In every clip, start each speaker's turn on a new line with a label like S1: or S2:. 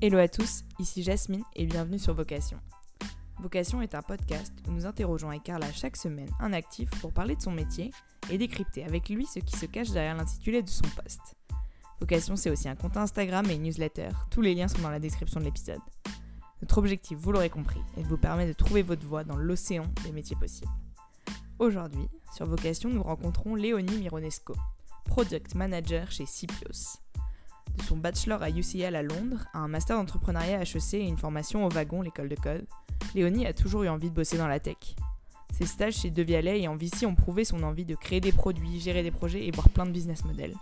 S1: Hello à tous, ici Jasmine et bienvenue sur Vocation. Vocation est un podcast où nous interrogeons avec Carla chaque semaine un actif pour parler de son métier et décrypter avec lui ce qui se cache derrière l'intitulé de son poste. Vocation, c'est aussi un compte Instagram et une newsletter. Tous les liens sont dans la description de l'épisode. Notre objectif, vous l'aurez compris, est de vous permettre de trouver votre voie dans l'océan des métiers possibles. Aujourd'hui, sur Vocation, nous rencontrons Léonie Mironesco, Product Manager chez Cipios. De son bachelor à UCL à Londres, à un master d'entrepreneuriat HEC et une formation au wagon, l'école de code, Léonie a toujours eu envie de bosser dans la tech. Ses stages chez Devialet et en VC ont prouvé son envie de créer des produits, gérer des projets et voir plein de business models.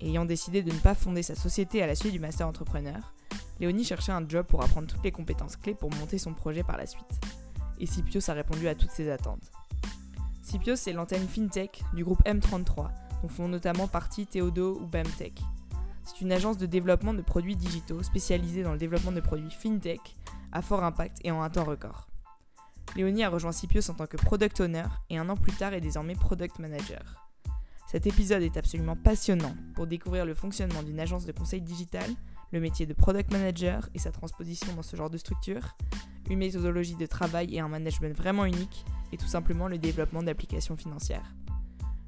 S1: ayant décidé de ne pas fonder sa société à la suite du master entrepreneur, Léonie cherchait un job pour apprendre toutes les compétences clés pour monter son projet par la suite. Et Sipios a répondu à toutes ses attentes. Sipios est l'antenne FinTech du groupe M33, dont font notamment partie Theodo ou BAMTech. C'est une agence de développement de produits digitaux spécialisée dans le développement de produits FinTech à fort impact et en un temps record. Léonie a rejoint Sipios en tant que Product Owner et un an plus tard est désormais Product Manager. Cet épisode est absolument passionnant pour découvrir le fonctionnement d'une agence de conseil digital, le métier de Product Manager et sa transposition dans ce genre de structure, une méthodologie de travail et un management vraiment unique, et tout simplement le développement d'applications financières.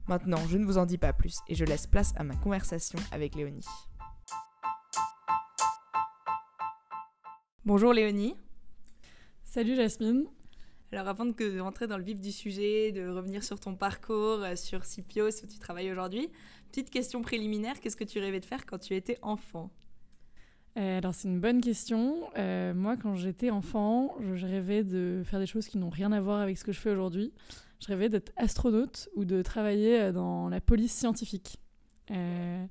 S1: Maintenant, je ne vous en dis pas plus et je laisse place à ma conversation avec Léonie. Bonjour Léonie.
S2: Salut Jasmine.
S1: Alors avant de rentrer dans le vif du sujet, de revenir sur ton parcours, euh, sur Sipios où tu travailles aujourd'hui, petite question préliminaire, qu'est-ce que tu rêvais de faire quand tu étais enfant?
S2: Euh, alors c'est une bonne question. Euh, moi quand j'étais enfant, je rêvais de faire des choses qui n'ont rien à voir avec ce que je fais aujourd'hui. Je rêvais d'être astronaute ou de travailler dans la police scientifique. Euh,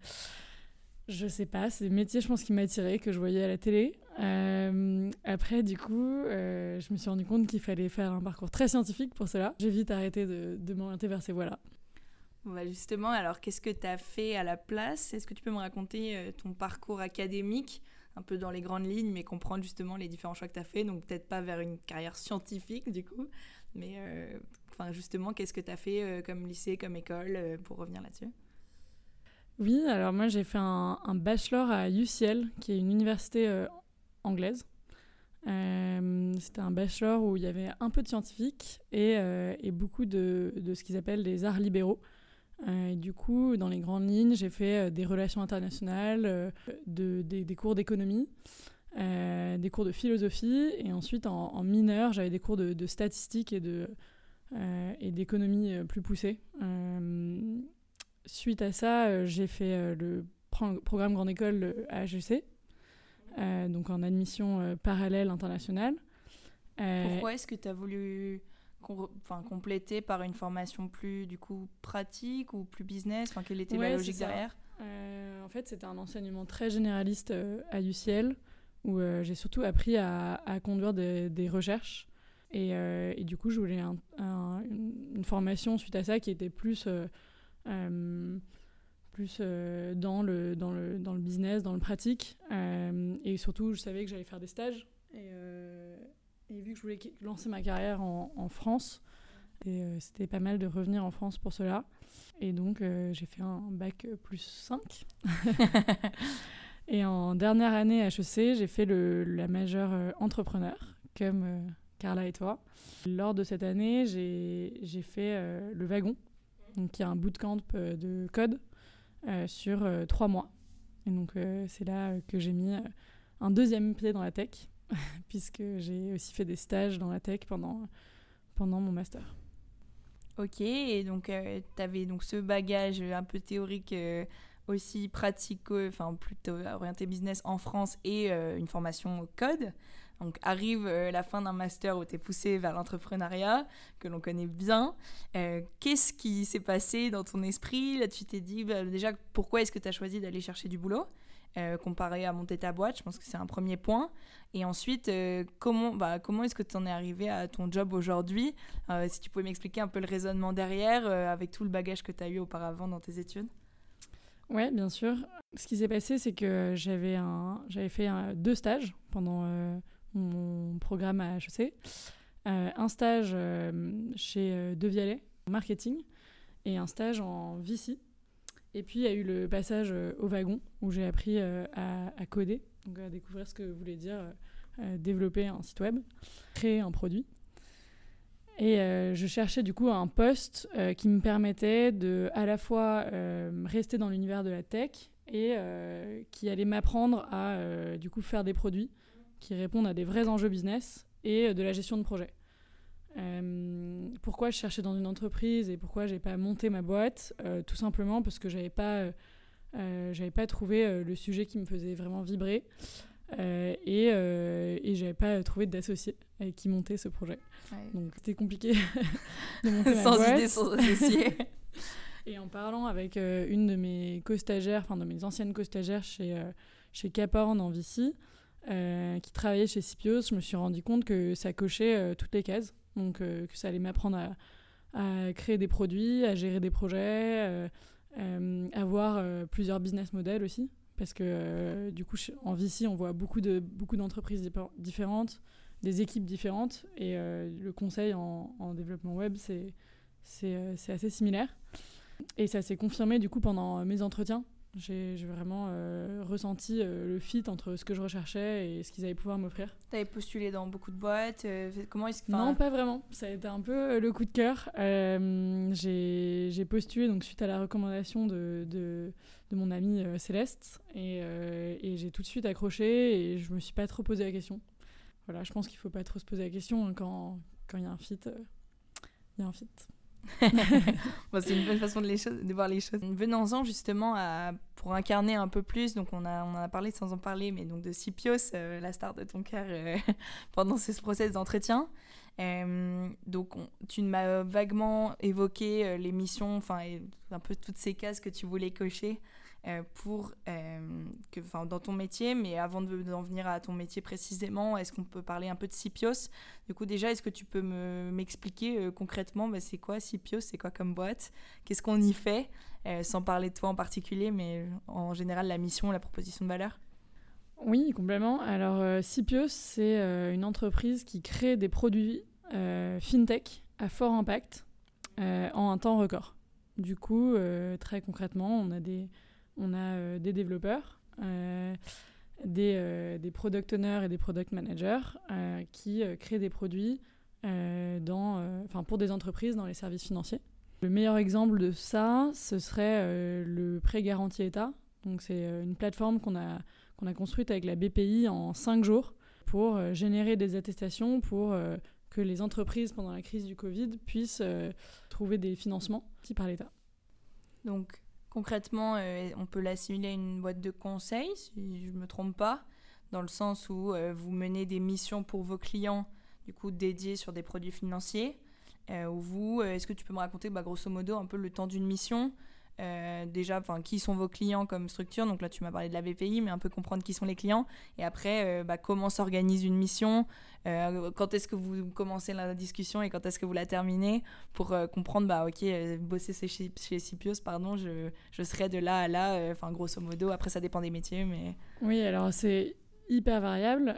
S2: je sais pas, c'est des métiers je pense qui m'attiraient, que je voyais à la télé. Euh, après, du coup, euh, je me suis rendu compte qu'il fallait faire un parcours très scientifique pour cela. J'ai vite arrêté de, m'orienter vers ces voies-là.
S1: Bah justement, alors qu'est-ce que tu as fait à la place? Est-ce que tu peux me raconter euh, ton parcours académique, un peu dans les grandes lignes, mais comprendre justement les différents choix que tu as fait Donc peut-être pas vers une carrière scientifique du coup, mais justement, qu'est-ce que tu as fait comme lycée, comme école, pour revenir là-dessus?
S2: Oui, alors moi j'ai fait un, bachelor à UCL, qui est une université anglaise. Euh, c'était un bachelor où il y avait un peu de scientifique et, euh, beaucoup de, ce qu'ils appellent des arts libéraux. Euh, du coup, dans les grandes lignes, j'ai fait des relations internationales, de, des, cours d'économie, des cours de philosophie, et ensuite en, en mineur, j'avais des cours de, de statistiques et de et d'économie plus poussée. suite à ça, j'ai fait le programme grande école à HEC, euh, donc en admission euh, parallèle internationale.
S1: Euh, Pourquoi est-ce que tu as voulu enfin, compléter par une formation plus du coup pratique ou plus business? Enfin, Quelle était la logique derrière?
S2: En fait, c'était un enseignement très généraliste à UCL où j'ai surtout appris à, à conduire des, des recherches. Et, et, du coup, je voulais un, une, formation suite à ça qui était plus plus euh, dans, le, dans, le, dans le business, dans le pratique. Euh, et surtout, je savais que j'allais faire des stages. Et, euh, et, vu que je voulais lancer ma carrière en, en France, c'était pas mal de revenir en France pour cela. Et donc, j'ai fait un bac plus 5. et en dernière année HEC, j'ai fait le, la majeure entrepreneur, comme Carla et toi. Lors de cette année, j'ai fait le wagon, qui est un bootcamp de code euh, sur euh, trois mois. Et donc euh, c'est là que j'ai mis un deuxième pied dans la tech, puisque j'ai aussi fait des stages dans la tech pendant, pendant mon master.
S1: Ok, et donc tu avais donc ce bagage un peu théorique aussi pratique, enfin plutôt orienté business en France et une formation code. Donc arrive euh, la fin d'un master où tu es poussé vers l'entrepreneuriat, que l'on connaît bien. Euh, qu'est-ce qui s'est passé dans ton esprit? Là, tu t'es dit, bah, déjà, pourquoi est-ce que tu as choisi d'aller chercher du boulot? Euh, comparé à monter ta boîte Je pense que c'est un premier point. Et ensuite, comment, bah, comment est-ce que tu en es arrivé à ton job aujourd'hui? Si tu pouvais m'expliquer un peu le raisonnement derrière, avec tout le bagage que tu as eu auparavant dans tes études
S2: Oui, bien sûr. Ce qui s'est passé, c'est que j'avais fait deux stages pendant mon programme à HEC, euh, un stage euh, chez euh, Devialet en marketing et un stage en VC. Et puis il y a eu le passage au wagon où j'ai appris à, coder donc à découvrir ce que voulait dire développer un site web, créer un produit. Et je cherchais du coup un poste qui me permettait de à la fois rester dans l'univers de la tech et qui allait m'apprendre à du coup faire des produits qui répondent à des vrais enjeux business et de la gestion de projet. Euh, pourquoi je cherchais dans une entreprise et pourquoi j'ai pas monté ma boîte euh, Tout simplement parce que j'avais pas, euh, j'avais pas trouvé le sujet qui me faisait vraiment vibrer et, et j'avais pas trouvé d'associé avec qui monter ce projet. Donc c'était compliqué de monter ma
S1: sans
S2: boîte.
S1: idée, sans associé.
S2: et en parlant avec une de mes co-stagiaires, enfin de mes anciennes co-stagiaires chez, chez Caporn en Vici, qui travaillait chez Sipios, je me suis rendu compte que ça cochait toutes les cases donc euh, que ça allait m'apprendre à, créer des produits, à gérer des projets, euh, euh, avoir plusieurs business models aussi. Parce que du coup, en VC, on voit beaucoup de beaucoup d'entreprises différentes, des équipes différentes, et le conseil en, en développement web, c'est c'est assez similaire. Et ça s'est confirmé du coup pendant mes entretiens j'ai vraiment euh, ressenti euh, le fit entre ce que je recherchais et ce qu'ils allaient pouvoir m'offrir.
S1: Tu avais postulé dans beaucoup de boîtes euh, comment est-ce que,
S2: Non, pas vraiment. Ça a été un peu le coup de cœur. j'ai postulé donc, suite à la recommandation de, de, de mon amie Céleste et, et j'ai tout de suite accroché et je me suis pas trop posé la question. Voilà, je pense qu'il faut pas trop se poser la question hein, quand il y a un fit. Il y a un fit.
S1: C'est une bonne façon de, les de voir les choses. Venons-en justement à, pour incarner un peu plus, donc on, a, on en a parlé sans en parler, mais donc de Sipios, euh, la star de ton cœur euh, pendant ce process d'entretien. Euh, donc tu m'as vaguement évoqué les missions, enfin un peu toutes ces cases que tu voulais cocher pour euh, que, dans ton métier, mais avant d'en venir à ton métier précisément, est-ce qu'on peut parler un peu de Sipios? Du coup, déjà, est-ce que tu peux m'expliquer euh, concrètement bah, c'est quoi Sipios? C'est quoi comme boîte? Qu'est-ce qu'on y fait? Sans parler de toi en particulier, mais en général, la mission, la proposition de valeur?
S2: Oui, complètement. Alors, Sipios, c'est une entreprise qui crée des produits fintech à fort impact en un temps record. Du coup, très concrètement, on a des on a euh, des développeurs, euh, des, euh, des, product owners et des product managers qui créent des produits dans, pour des entreprises dans les services financiers. Le meilleur exemple de ça, ce serait le prêt garanti État. C'est une plateforme qu'on a, a construite avec la BPI en cinq jours pour générer des attestations pour que les entreprises pendant la crise du Covid puissent trouver des financements par l'État.
S1: Donc Concrètement, euh, on peut l'assimiler à une boîte de conseil, si je ne me trompe pas, dans le sens où euh, vous menez des missions pour vos clients, du coup dédiées sur des produits financiers. Euh, vous, est-ce que tu peux me raconter, bah, grosso modo, un peu le temps d'une mission euh, déjà, qui sont vos clients comme structure Donc là, tu m'as parlé de la BPI, mais un peu comprendre qui sont les clients. Et après, euh, bah, comment s'organise une mission euh, Quand est-ce que vous commencez la discussion et quand est-ce que vous la terminez Pour comprendre, bah, ok, bosser chez, chez pardon, je, je serai de là à là. Enfin, grosso modo, après, ça dépend des métiers, mais...
S2: Oui, alors c'est hyper variable,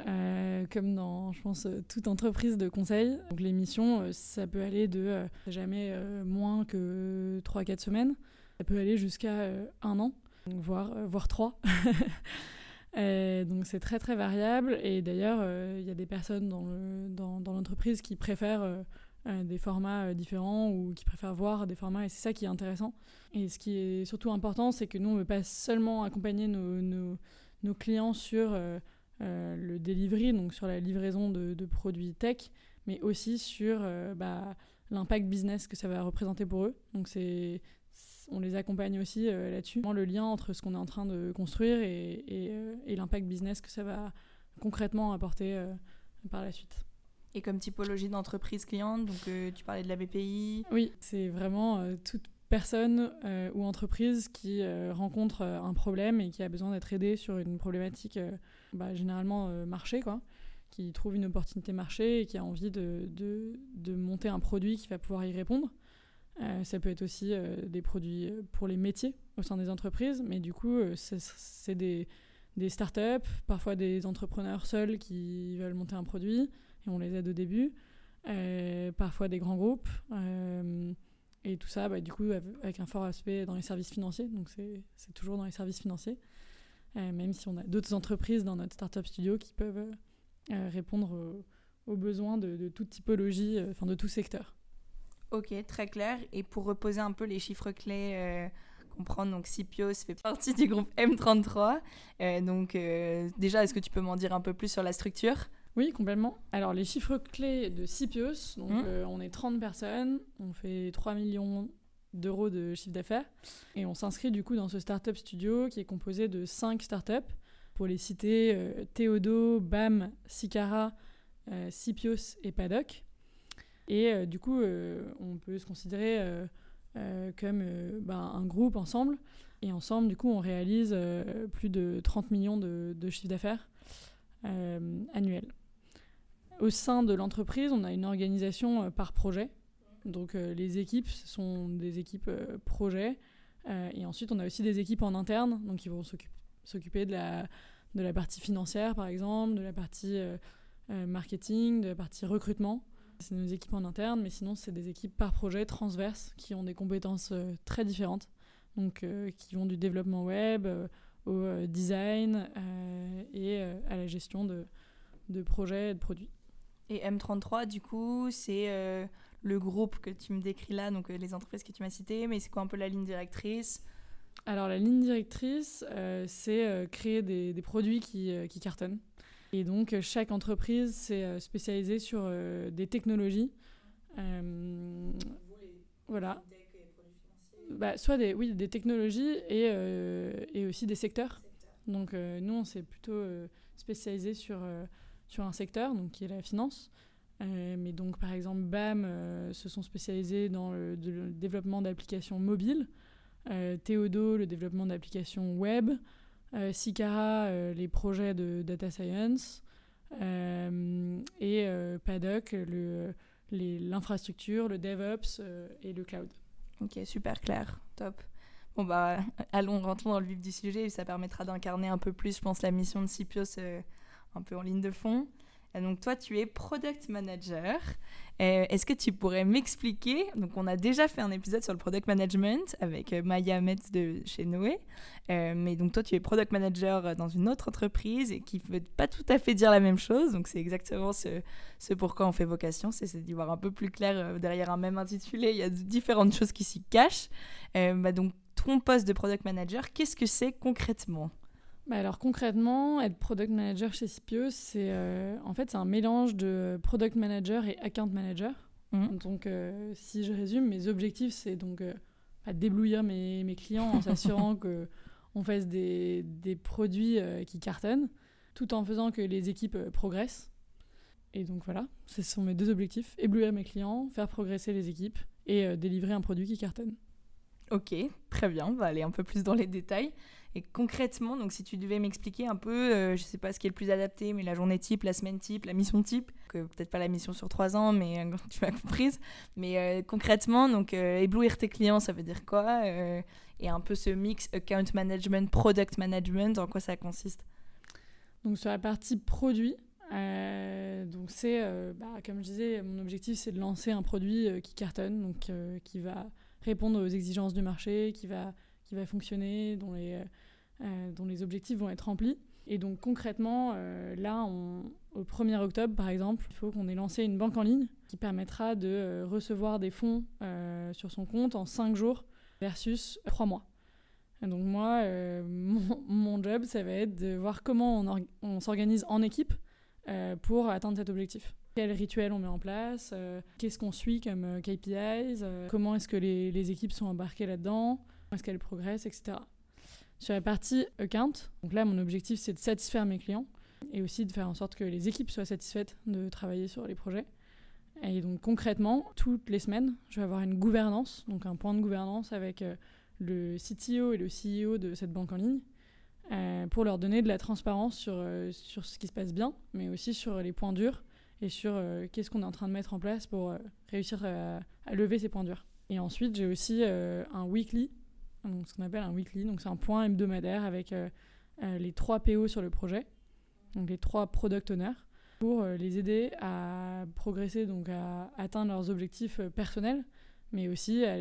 S2: comme dans, je pense, toute entreprise de conseil. Donc les missions, ça peut aller de jamais moins que 3-4 semaines. Ça peut aller jusqu'à euh, un an, voire, euh, voire trois. donc c'est très très variable et d'ailleurs euh, il y a des personnes dans, dans, l'entreprise qui préfèrent des formats différents ou qui préfèrent voir des formats et c'est ça qui est intéressant. Et ce qui est surtout important c'est que nous on ne veut pas seulement accompagner nos, nos, clients sur le delivery, donc sur la livraison de, de produits tech, mais aussi sur bah, l'impact business que ça va représenter pour eux. Donc c'est on les accompagne aussi euh, là-dessus. Le lien entre ce qu'on est en train de construire et, euh, l'impact business que ça va concrètement apporter euh, par la suite.
S1: Et comme typologie d'entreprise cliente, donc tu parlais de la BPI
S2: Oui, c'est vraiment toute personne ou entreprise qui rencontre un problème et qui a besoin d'être aidée sur une problématique bah, généralement marché, quoi, qui trouve une opportunité marché et qui a envie de, de monter un produit qui va pouvoir y répondre. Euh, ça peut être aussi euh, des produits euh, pour les métiers au sein des entreprises, mais du coup, c'est des, des startups, parfois des entrepreneurs seuls qui veulent monter un produit et on les aide au début, parfois des grands groupes. et tout ça, bah, du coup, avec un fort aspect dans les services financiers, donc c'est toujours dans les services financiers. même si on a d'autres entreprises dans notre startup studio qui peuvent répondre aux, besoins de, de, toute typologie, enfin de tout secteur.
S1: Ok, très clair. Et pour reposer un peu les chiffres clés comprendre, donc Scipios fait partie du groupe M33. donc déjà, est-ce que tu peux m'en dire un peu plus sur la structure?
S2: Oui, complètement. Alors, les chiffres clés de Cipios, donc mmh. euh, on est 30 personnes, on fait 3 millions d'euros de chiffre d'affaires, et on s'inscrit du coup dans ce startup studio qui est composé de 5 startups, pour les citer euh, Théodo, BAM, Sicara, euh, Cipios et Paddock. Et du coup, on peut se considérer comme ben, un groupe ensemble, et ensemble, du coup, on réalise plus de 30 millions de, de chiffre d'affaires annuel. Au sein de l'entreprise, on a une organisation euh, par projet. Donc euh, les équipes, ce sont des équipes euh, projets. et ensuite, on a aussi des équipes en interne, donc qui vont s'occuper de la partie financière, par exemple, de la partie marketing, de la partie recrutement. C'est nos équipes en interne, mais sinon, c'est des équipes par projet transverses qui ont des compétences très différentes. Donc, qui vont du développement web au design et à la gestion de, de projets et de produits.
S1: Et M33, du coup, c'est euh, le groupe que tu me décris là, donc euh, les entreprises que tu m'as citées, mais c'est quoi un peu la ligne directrice?
S2: Alors, la ligne directrice, euh, c'est créer des, des, produits qui, qui, cartonnent. Et donc, chaque entreprise s'est spécialisée sur des technologies. voilà. Bah, soit des, oui, des technologies et, et aussi des secteurs. Donc, nous, on s'est plutôt spécialisé sur sur un secteur, donc qui est la finance. Euh, mais donc, par exemple, BAM euh, se sont spécialisés dans le, développement d'applications mobiles, euh, Théodo, le développement d'applications web, Sicara, les projets de data science, et Paddock, l'infrastructure, le, DevOps et le cloud.
S1: Ok, super clair, top. Bon bah, allons, rentrons dans le vif du sujet, ça permettra d'incarner un peu plus, je pense, la mission de Cipios un peu en ligne de fond. Et donc toi, tu es product manager. Est-ce que tu pourrais m'expliquer Donc on a déjà fait un épisode sur le product management avec euh, Maya Metz de chez Noé. Euh, mais donc toi, tu es product manager dans une autre entreprise et qui ne veut pas tout à fait dire la même chose. Donc c'est exactement ce, pourquoi on fait vocation, c'est d'y voir un peu plus clair euh, derrière un même intitulé. Il y a différentes choses qui s'y cachent. bah donc ton poste de product manager, qu'est-ce que c'est concrètement?
S2: Bah, alors concrètement, être product manager chez Scipio, c'est euh, en fait c'est un mélange de product manager et account manager. Mmh. Donc euh, si je résume, mes objectifs c'est donc euh, déblouir mes, mes, clients en s'assurant que on fasse des, des produits qui cartonnent, tout en faisant que les équipes progressent. Et donc voilà, ce sont mes deux objectifs éblouir mes clients, faire progresser les équipes et délivrer un produit qui cartonne.
S1: Ok, très bien, on va aller un peu plus dans les détails. Et concrètement, donc si tu devais m'expliquer un peu, euh, je sais pas ce qui est le plus adapté, mais la journée type, la semaine type, la mission type, que peut-être pas la mission sur trois ans, mais euh, tu m'as comprise. Mais euh, concrètement, donc éblouir tes clients, ça veut dire quoi Et un peu ce mix account management, product management, en quoi ça consiste?
S2: Donc sur la partie produit, donc c'est, bah, comme je disais, mon objectif c'est de lancer un produit qui cartonne, donc qui va répondre aux exigences du marché, qui va qui va fonctionner, dont les, euh, euh, dont les objectifs vont être remplis. Et donc concrètement, euh, là, au 1er octobre, par exemple, il faut qu'on ait lancé une banque en ligne qui permettra de recevoir des fonds sur son compte en 5 jours versus 3 mois. donc moi, mon, job, ça va être de voir comment on, on s'organise en équipe pour atteindre cet objectif. Quel rituel on met en place, qu'est-ce qu'on suit comme KPIs, comment est-ce que les, les équipes sont embarquées là-dedans, est-ce qu'elle progresse, etc. Sur la partie account, donc là, mon objectif, c'est de satisfaire mes clients et aussi de faire en sorte que les équipes soient satisfaites de travailler sur les projets. Et donc concrètement, toutes les semaines, je vais avoir une gouvernance, donc un point de gouvernance avec euh, le CTO et le CEO de cette banque en ligne, euh, pour leur donner de la transparence sur, euh, sur ce qui se passe bien, mais aussi sur les points durs et sur qu'est-ce qu'on est en train de mettre en place pour réussir à, à, lever ces points durs. Et ensuite, j'ai aussi un weekly ce qu'on appelle un weekly. Donc c'est un point hebdomadaire avec euh, euh, les trois PO sur le projet, donc les trois product owners, pour euh, les aider à progresser, donc à atteindre leurs objectifs personnels, mais aussi à,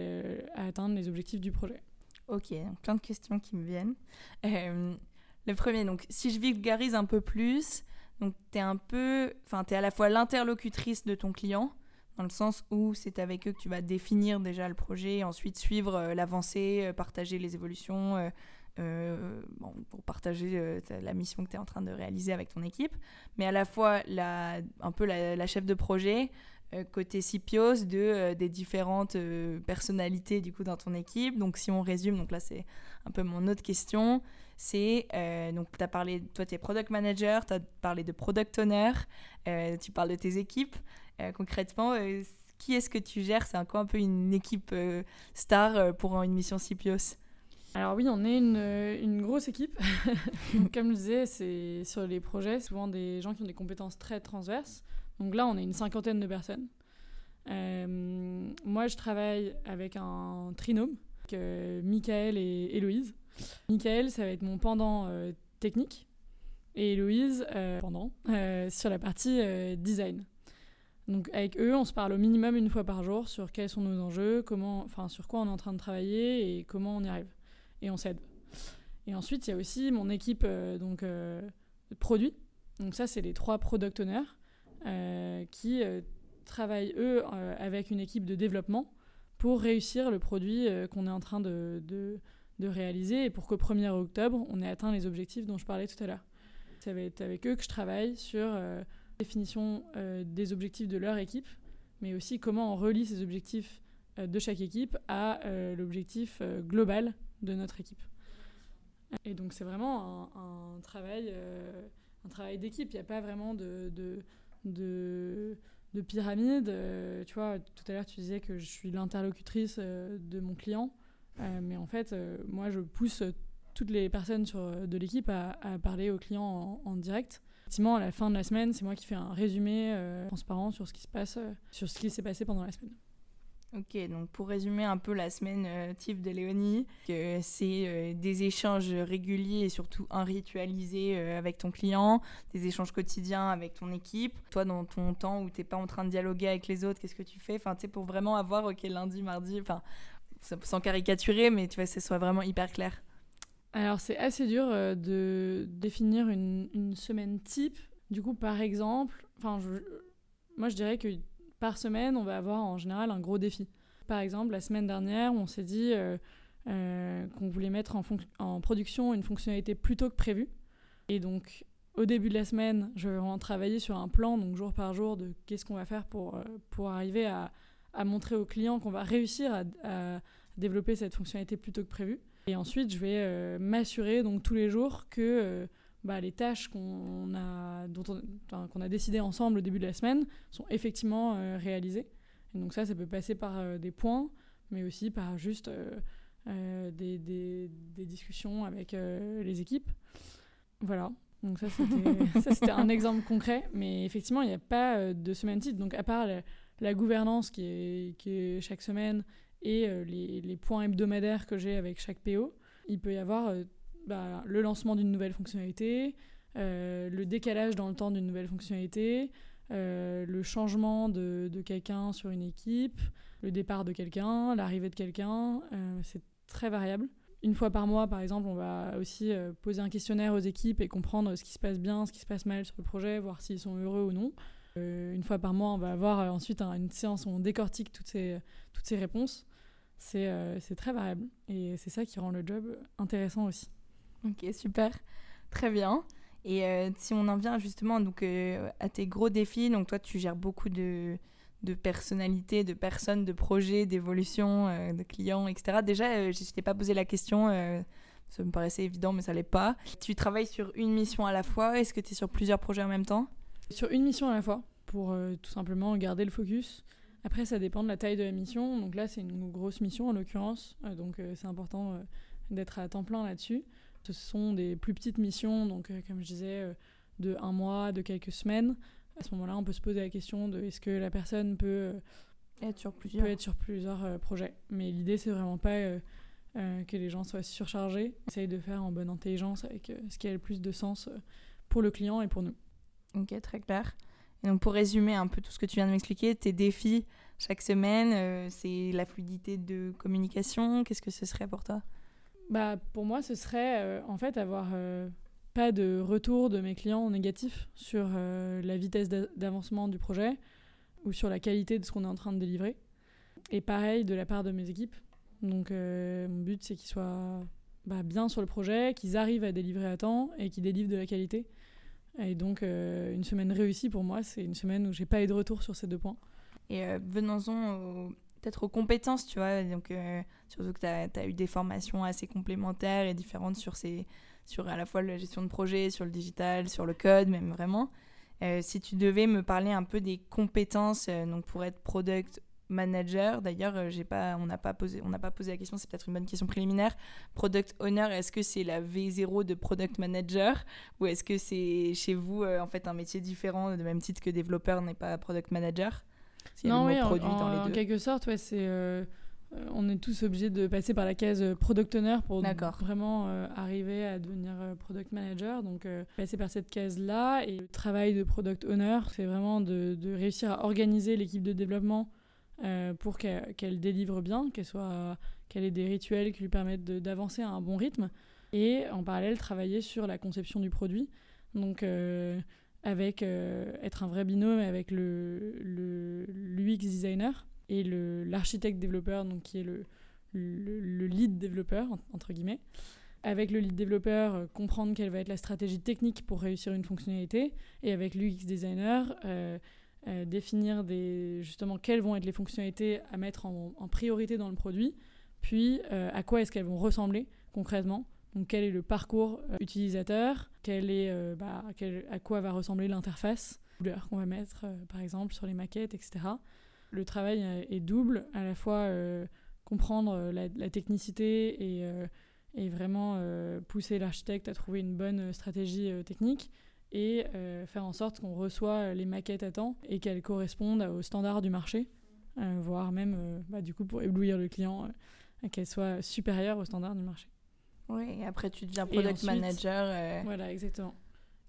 S2: atteindre les objectifs du projet.
S1: Ok, plein de questions qui me viennent. Le premier, donc si je vulgarise un peu plus, donc tu un peu, enfin tu es à la fois l'interlocutrice de ton client, dans le sens où c'est avec eux que tu vas définir déjà le projet, ensuite suivre euh, l'avancée, euh, partager les évolutions, euh, pour partager la mission que tu es en train de réaliser avec ton équipe, mais à la fois un peu la, chef de projet, côté CIPIOS de, des différentes personnalités du coup dans ton équipe. Donc si on résume, donc là c'est un peu mon autre question, c'est donc tu as parlé, toi tu es product manager, tu as parlé de product owner, tu parles de tes équipes. Euh, concrètement, euh, qui est-ce que tu gères? C'est un, un peu une équipe euh, star pour une mission CIPIOS
S2: alors oui, on est une, grosse équipe. Comme je disais, c'est sur les projets, souvent des gens qui ont des compétences très transverses. Donc là, on est une cinquantaine de personnes. moi, je travaille avec un trinôme, avec, Michael et Héloïse. Michael, ça va être mon pendant technique, et Héloïse, pendant, sur la partie design. Donc avec eux, on se parle au minimum une fois par jour sur quels sont nos enjeux, comment, enfin sur quoi on est en train de travailler et comment on y arrive. Et on s'aide. Et ensuite, il y a aussi mon équipe euh, donc euh, produit. Donc ça, c'est les trois product owners euh, qui travaillent eux avec une équipe de développement pour réussir le produit qu'on est en train de, de, de, réaliser et pour qu'au 1er octobre, on ait atteint les objectifs dont je parlais tout à l'heure. Ça va être avec eux que je travaille sur définition euh, des objectifs de leur équipe, mais aussi comment on relie ces objectifs euh, de chaque équipe à euh, l'objectif global de notre équipe. Et donc c'est vraiment un, travail, travail d'équipe. Il n'y a pas vraiment de, de, de, de pyramide. tu vois, tout à l'heure tu disais que je suis l'interlocutrice de mon client, mais en fait, moi je pousse toutes les personnes de l'équipe à, parler au client en direct Effectivement, à la fin de la semaine, c'est moi qui fais un résumé euh, transparent sur ce qui se passe, euh, sur ce qui s'est passé pendant la semaine.
S1: Ok, donc pour résumer un peu la semaine euh, type de Léonie, c'est des échanges réguliers et surtout un ritualisé avec ton client, des échanges quotidiens avec ton équipe. Toi, dans ton temps où tu n'es pas en train de dialoguer avec les autres, qu'est-ce que tu fais? Enfin, tu sais, pour vraiment avoir, ok, lundi, mardi, enfin, sans caricaturer, mais tu vois, que ce soit vraiment hyper clair.
S2: Alors c'est assez dur euh, de définir une, semaine type. Du coup, par exemple, enfin, moi je dirais que par semaine, on va avoir en général un gros défi. Par exemple, la semaine dernière, on s'est dit euh, euh, qu'on voulait mettre en, production une fonctionnalité plus tôt que prévu. Et donc, au début de la semaine, je vais en travailler sur un plan, donc jour par jour, de qu'est-ce qu'on va faire pour, pour arriver à, montrer aux clients qu'on va réussir à, à développer cette fonctionnalité plus tôt que prévu. Et ensuite, je vais euh, m'assurer donc tous les jours que euh, bah, les tâches qu'on a, dont qu'on a décidé ensemble au début de la semaine sont effectivement euh, réalisées. Et donc ça, ça peut passer par des points, mais aussi par juste des, des, des, discussions avec les équipes. Voilà. Donc ça, c'était un exemple concret. Mais effectivement, il n'y a pas de semaine type. Donc à part la, la gouvernance qui est, qui est chaque semaine et euh, les, points hebdomadaires que j'ai avec chaque PO, il peut y avoir euh, bah, le lancement d'une nouvelle fonctionnalité, euh, le décalage dans le temps d'une nouvelle fonctionnalité, le changement de quelqu'un sur une équipe, le départ de quelqu'un, l'arrivée de quelqu'un, c'est très variable. Une fois par mois, par exemple, on va aussi poser un questionnaire aux équipes et comprendre ce qui se passe bien, ce qui se passe mal sur le projet, voir s'ils sont heureux ou non. Une fois par mois, on va avoir ensuite une séance où on décortique toutes ces, toutes ces réponses. Euh, c'est très variable et c'est ça qui rend le job intéressant aussi.
S1: Ok, super, très bien. Et euh, si on en vient justement donc, euh, à tes gros défis, donc toi tu gères beaucoup de, de personnalités, de personnes, de projets, d'évolution, de clients, etc. Déjà, je ne t'ai pas posé la question, ça me paraissait évident mais ça l'est pas. Tu travailles sur une mission à la fois, est-ce que tu es sur plusieurs projets en même temps?
S2: Sur une mission à la fois, pour tout simplement garder le focus. Après, ça dépend de la taille de la mission. Donc là, c'est une grosse mission en l'occurrence. Euh, donc euh, c'est important euh, d'être à temps plein là-dessus. Ce sont des plus petites missions, donc comme je disais, de un mois, de quelques semaines. À ce moment-là, on peut se poser la question de est-ce que la personne peut
S1: être sur plusieurs,
S2: peut être sur plusieurs projets. Mais l'idée, c'est vraiment pas que les gens soient surchargés. Essaye de faire en bonne intelligence avec ce qui a le plus de sens pour le client et pour nous.
S1: Ok, très clair donc pour résumer un peu tout ce que tu viens de m'expliquer, tes défis chaque semaine, euh, c'est la fluidité de communication. Qu'est-ce que ce serait pour toi?
S2: Bah, Pour moi, ce serait euh, en fait avoir euh, pas de retour de mes clients négatifs sur la vitesse d'avancement du projet ou sur la qualité de ce qu'on est en train de délivrer. Et pareil de la part de mes équipes. Donc mon but c'est qu'ils soient bah, bien sur le projet, qu'ils arrivent à délivrer à temps et qu'ils délivrent de la qualité. Et donc, euh, une semaine réussie pour moi, c'est une semaine où j'ai pas eu de retour sur ces deux points.
S1: Et euh, venons-en peut-être aux compétences, tu vois. Donc, euh, surtout que tu as, eu des formations assez complémentaires et différentes sur, ces, sur à la fois la gestion de projet, sur le digital, sur le code, même vraiment. si tu devais me parler un peu des compétences donc pour être product manager. D'ailleurs, euh, j'ai pas, on n'a pas posé, on n'a pas posé la question. C'est peut-être une bonne question préliminaire. Product owner, est-ce que c'est la V0 de product manager ou est-ce que c'est chez vous euh, en fait un métier différent de même titre que développeur n'est pas product manager?
S2: Non, oui, en, quelque sorte, ouais, c'est euh, on est tous obligés de passer par la case product owner pour vraiment arriver à devenir product manager. Donc, passer par cette case-là. Et le travail de product owner, c'est vraiment de, de, réussir à organiser l'équipe de développement euh, pour qu'elle délivre bien, qu'elle soit qu'elle ait des rituels qui lui permettent d'avancer à un bon rythme et en parallèle travailler sur la conception du produit. Donc euh, avec euh, être un vrai binôme avec le, l'UX designer et l'architecte développeur, donc qui est le, le, lead développeur, entre guillemets. Avec le lead développeur, comprendre quelle va être la stratégie technique pour réussir une fonctionnalité. Et avec l'UX designer, euh, définir justement quelles vont être les fonctionnalités à mettre en, priorité dans le produit, puis euh, à quoi est-ce qu'elles vont ressembler concrètement. Donc quel est le parcours euh, utilisateur, quel est, bah, à quoi va ressembler l'interface, couleur qu'on va mettre par exemple sur les maquettes, etc. Le travail est double, à la fois comprendre la, technicité et vraiment pousser l'architecte à trouver une bonne stratégie technique, et euh, faire en sorte qu'on reçoit les maquettes à temps et qu'elles correspondent aux standards du marché, euh, voire même, euh, bah, du coup, pour éblouir le client, qu'elles soient supérieures aux standards du marché.
S1: Oui, et après tu deviens product manager.
S2: Voilà, exactement.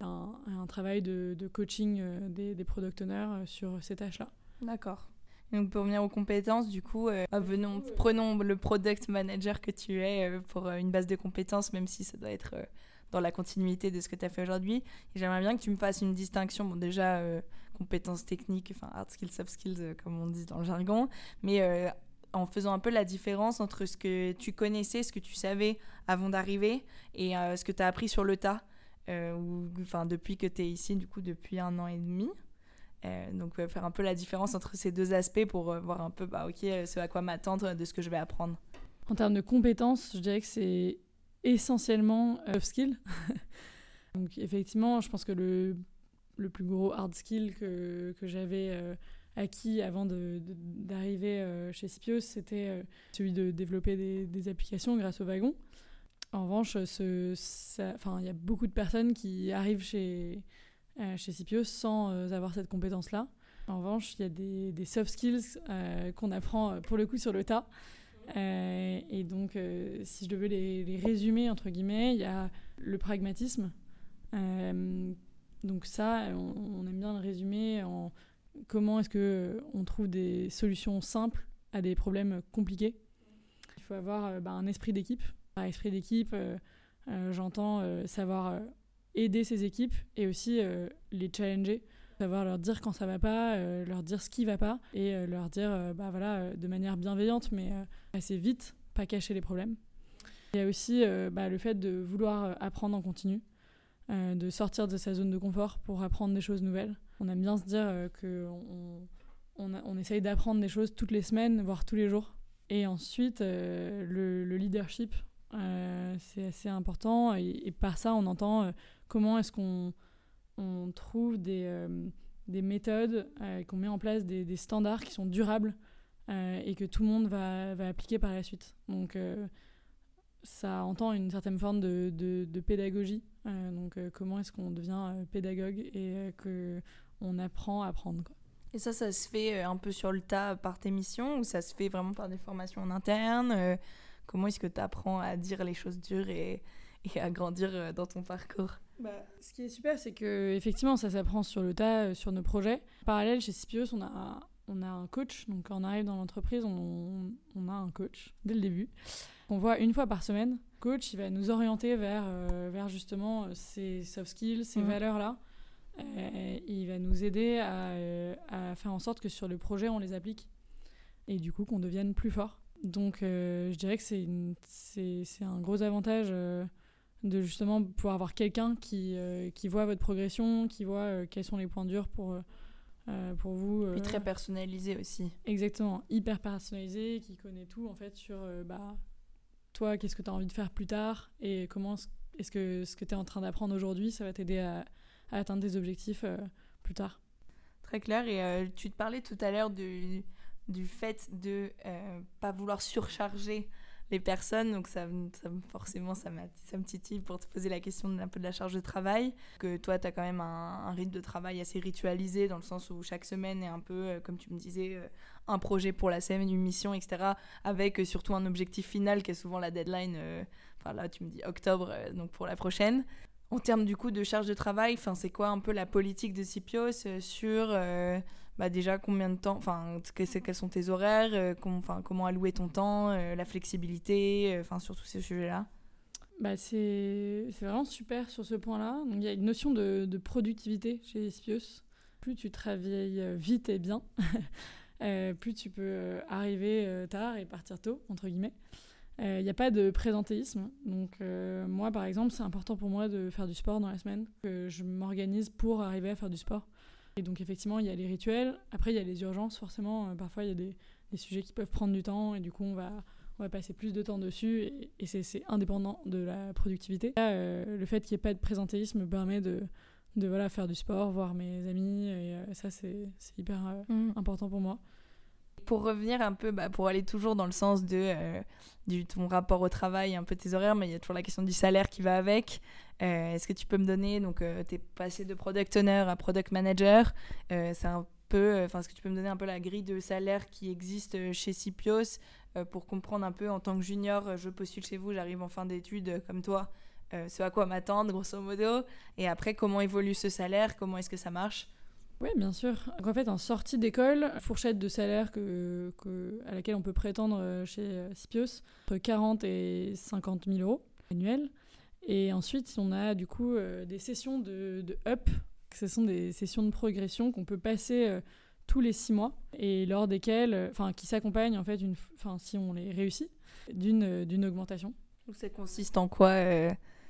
S2: Un, un travail de, de coaching des, des, product owners sur ces tâches-là.
S1: D'accord. Donc pour venir aux compétences, du coup, ah, venons, prenons le product manager que tu es pour une base de compétences, même si ça doit être dans la continuité de ce que tu as fait aujourd'hui. J'aimerais bien que tu me fasses une distinction, bon déjà euh, compétences techniques, enfin hard skills, soft skills, euh, comme on dit dans le jargon, mais euh, en faisant un peu la différence entre ce que tu connaissais, ce que tu savais avant d'arriver et ce que tu as appris sur le tas, ou, enfin depuis que tu es ici, du coup depuis un an et demi. donc faire un peu la différence entre ces deux aspects pour voir un peu, bah, ok, ce à quoi m'attendre de ce que je vais apprendre.
S2: En termes de compétences, je dirais que c'est essentiellement soft skill. Donc effectivement, je pense que le, le plus gros hard skill que, que j'avais euh, acquis avant d'arriver euh, chez Scipios, c'était euh, celui de développer des, applications grâce au wagon. En revanche, il y a beaucoup de personnes qui arrivent chez, chez Scipios sans avoir cette compétence-là. En revanche, il y a des soft skills qu'on apprend pour le coup sur le tas. Euh, et donc, euh, si je devais les, résumer, entre guillemets, il y a le pragmatisme. Euh, donc ça, on, aime bien le résumer en comment est-ce qu'on trouve des solutions simples à des problèmes compliqués. Il faut avoir bah, un esprit d'équipe. Par esprit d'équipe, j'entends savoir aider ses équipes et aussi les challenger savoir leur dire quand ça va pas, euh, leur dire ce qui va pas et euh, leur dire euh, bah voilà de manière bienveillante mais assez vite, pas cacher les problèmes. Il y a aussi bah, le fait de vouloir apprendre en continu, de sortir de sa zone de confort pour apprendre des choses nouvelles. On aime bien se dire que on, on, essaye d'apprendre des choses toutes les semaines, voire tous les jours. Et ensuite, le, leadership, c'est assez important. et, par ça, on entend comment est-ce qu'on on trouve des, euh, des méthodes, euh, qu'on met en place des, standards qui sont durables euh, et que tout le monde va, va, appliquer par la suite. Donc ça entend une certaine forme de, de, pédagogie. donc comment est-ce qu'on devient pédagogue et que on apprend à apprendre. Quoi.
S1: Et ça, ça se fait un peu sur le tas par tes missions ou ça se fait vraiment par des formations en interne Comment est-ce que tu apprends à dire les choses dures et à grandir dans ton parcours
S2: bah, ce qui est super, c'est que effectivement, ça s'apprend sur le tas, euh, sur nos projets. En parallèle, chez Scipios, on a, on a un coach. Donc, quand on arrive dans l'entreprise, on, on, a un coach dès le début. qu'on voit une fois par semaine. Coach, il va nous orienter vers, euh, vers justement ces soft skills, ces
S1: Mhm.
S2: valeurs-là. Euh, il va nous aider à, euh, à faire en sorte que sur le projet, on les applique. Et du coup, qu'on devienne plus fort. Donc, euh, je dirais que c'est un gros avantage euh, de justement pouvoir avoir quelqu'un qui, euh, qui voit votre progression, qui voit euh, quels sont les points durs pour, euh, pour vous. Euh,
S1: très personnalisé aussi.
S2: Exactement, hyper personnalisé, qui connaît tout en fait sur bah, toi, qu'est-ce que tu as envie de faire plus tard et comment est-ce- que ce que tu es en train d'apprendre aujourd'hui, ça va t'aider à, à atteindre tes objectifs plus tard.
S1: Très clair. Et tu te parlais tout à l'heure du, du fait de euh, pas vouloir surcharger les personnes. Donc ça, me- ça me- forcément, ça, me titille pour te poser la question d'un peu de la charge de travail. Que toi, tu as quand même un, un rythme de travail assez ritualisé dans le sens où chaque semaine est un peu, euh, comme tu me disais, euh, un projet pour la semaine, une mission, etc. Avec euh, surtout un objectif final qui est souvent la deadline. euh, Enfin là, tu me dis octobre, donc pour la prochaine. En termes du coup de charge de travail, c'est quoi un peu la politique de Cipios euh, sur bah, déjà combien de temps, enfin quels sont tes horaires, euh, comment allouer ton temps, euh, la flexibilité, euh, enfin sur tous ces sujets-là?
S2: Bah, c'est vraiment super sur ce point-là. Il y a une notion de, de productivité chez les. Plus tu travailles euh, vite et bien, plus tu peux arriver tard et partir tôt, entre guillemets. Il n'y a pas de présentéisme. Donc moi, par exemple, c'est important pour moi de faire du sport dans la semaine. Que je m'organise pour arriver à faire du sport. Et donc effectivement, il y a les rituels. Après, il y a les urgences, forcément. Euh, parfois, il y a des, des sujets qui peuvent prendre du temps. Et du coup, on va, on va passer plus de temps dessus. Et, et c'est indépendant de la productivité. Là, euh, le fait qu'il n'y ait pas de présentéisme me permet de, de voilà, faire du sport, voir mes amis. Et euh, ça, c'est hyper euh, important pour moi.
S1: Pour revenir un peu, bah, pour aller toujours dans le sens de euh, du, ton rapport au travail, un peu tes horaires, mais il y a toujours la question du salaire qui va avec. Euh, Est-ce que tu peux me donner, donc euh, tu es passé de product owner à product manager, euh, c'est un peu, enfin, est-ce que tu peux me donner un peu la grille de salaire qui existe euh, chez Cipios euh, pour comprendre un peu en tant que junior, euh, je postule chez vous, j'arrive en fin d'études euh, comme toi, euh, ce à quoi m'attendre grosso modo, et après comment évolue ce salaire, comment est-ce que ça marche?
S2: Oui, bien sûr. En fait, en sortie d'école, fourchette de salaire que, que- à laquelle on peut prétendre euh, chez euh, Cipios, entre 40 et 50 000 euros annuels. Et ensuite, on a du coup euh, des sessions de, de up. Ce sont des sessions de progression qu'on peut passer euh, tous les six mois et lors desquelles, euh, enfin, qui s'accompagnent en fait, une, si on les réussit, d'une d'une augmentation.
S1: Donc ça consiste en quoi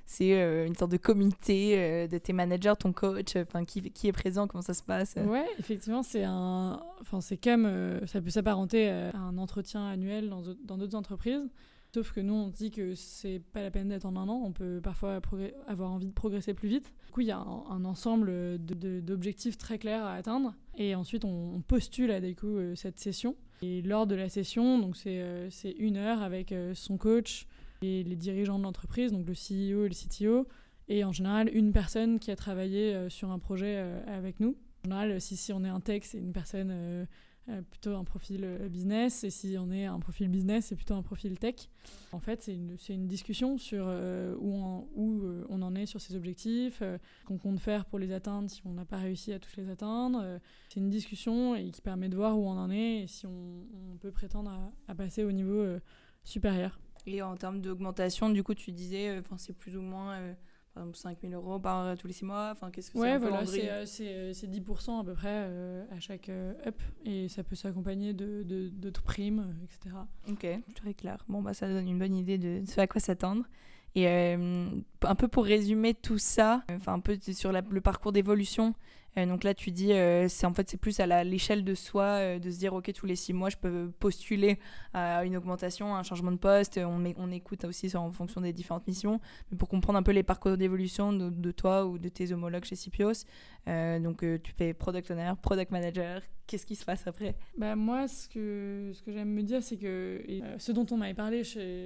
S1: C'est une sorte de comité de tes managers, ton coach, enfin qui, qui est présent, comment ça se passe
S2: Ouais, effectivement, c'est un, enfin c'est comme ça peut s'apparenter à un entretien annuel dans d'autres entreprises. Sauf que nous, on dit que c'est pas la peine en un an. On peut parfois avoir envie de progresser plus vite. Du coup, il y a un, ensemble d'objectifs très clairs à atteindre. Et ensuite, on, postule à du coup euh, cette session. Et lors de la session, donc c'est euh, une heure avec euh, son coach et les dirigeants de l'entreprise, donc le CEO et le CTO, et en général une personne qui a travaillé sur un projet avec nous. En général, si, on est un tech, c'est une personne plutôt un profil euh, business, et si on est un profil business, c'est plutôt un profil tech. En fait, c'est une, une discussion sur euh, où, on, où euh, on en est sur ses objectifs, euh, qu'on compte faire pour les atteindre si on n'a pas réussi à tous les atteindre. Euh, c'est une discussion et qui permet de voir où on en est et si on, peut prétendre à, à passer au niveau euh, supérieur.
S1: Et en termes d'augmentation, du coup, tu disais, euh, c'est plus ou moins, euh, par exemple, 5 000 euros par euh, tous les 6 mois. Enfin, qu'est-ce que c'est
S2: Ouais,
S1: peu
S2: voilà, c'est euh, c'est, euh, c'est 10% à peu près euh, à chaque euh, up et ça peut s'accompagner de, de, d'autres primes, euh, etc.
S1: Ok, très clair. Bon, bah, ça donne une bonne idée de ce à quoi s'attendre. Et euh, un peu pour résumer tout ça, enfin un peu sur la- le parcours d'évolution. Euh, donc là, tu dis, euh, c'est en fait c'est plus à l'échelle de soi, euh, de se dire, ok, tous les six mois, je peux postuler à une augmentation, à un changement de poste. On, écoute aussi en fonction des différentes missions, mais pour comprendre un peu les parcours d'évolution de, toi ou de tes homologues chez Cipios. Euh, donc tu fais product owner, product manager. Qu'est-ce qui se passe après?
S2: Bah moi, ce que, j'aime me dire, c'est que ce dont on m'avait parlé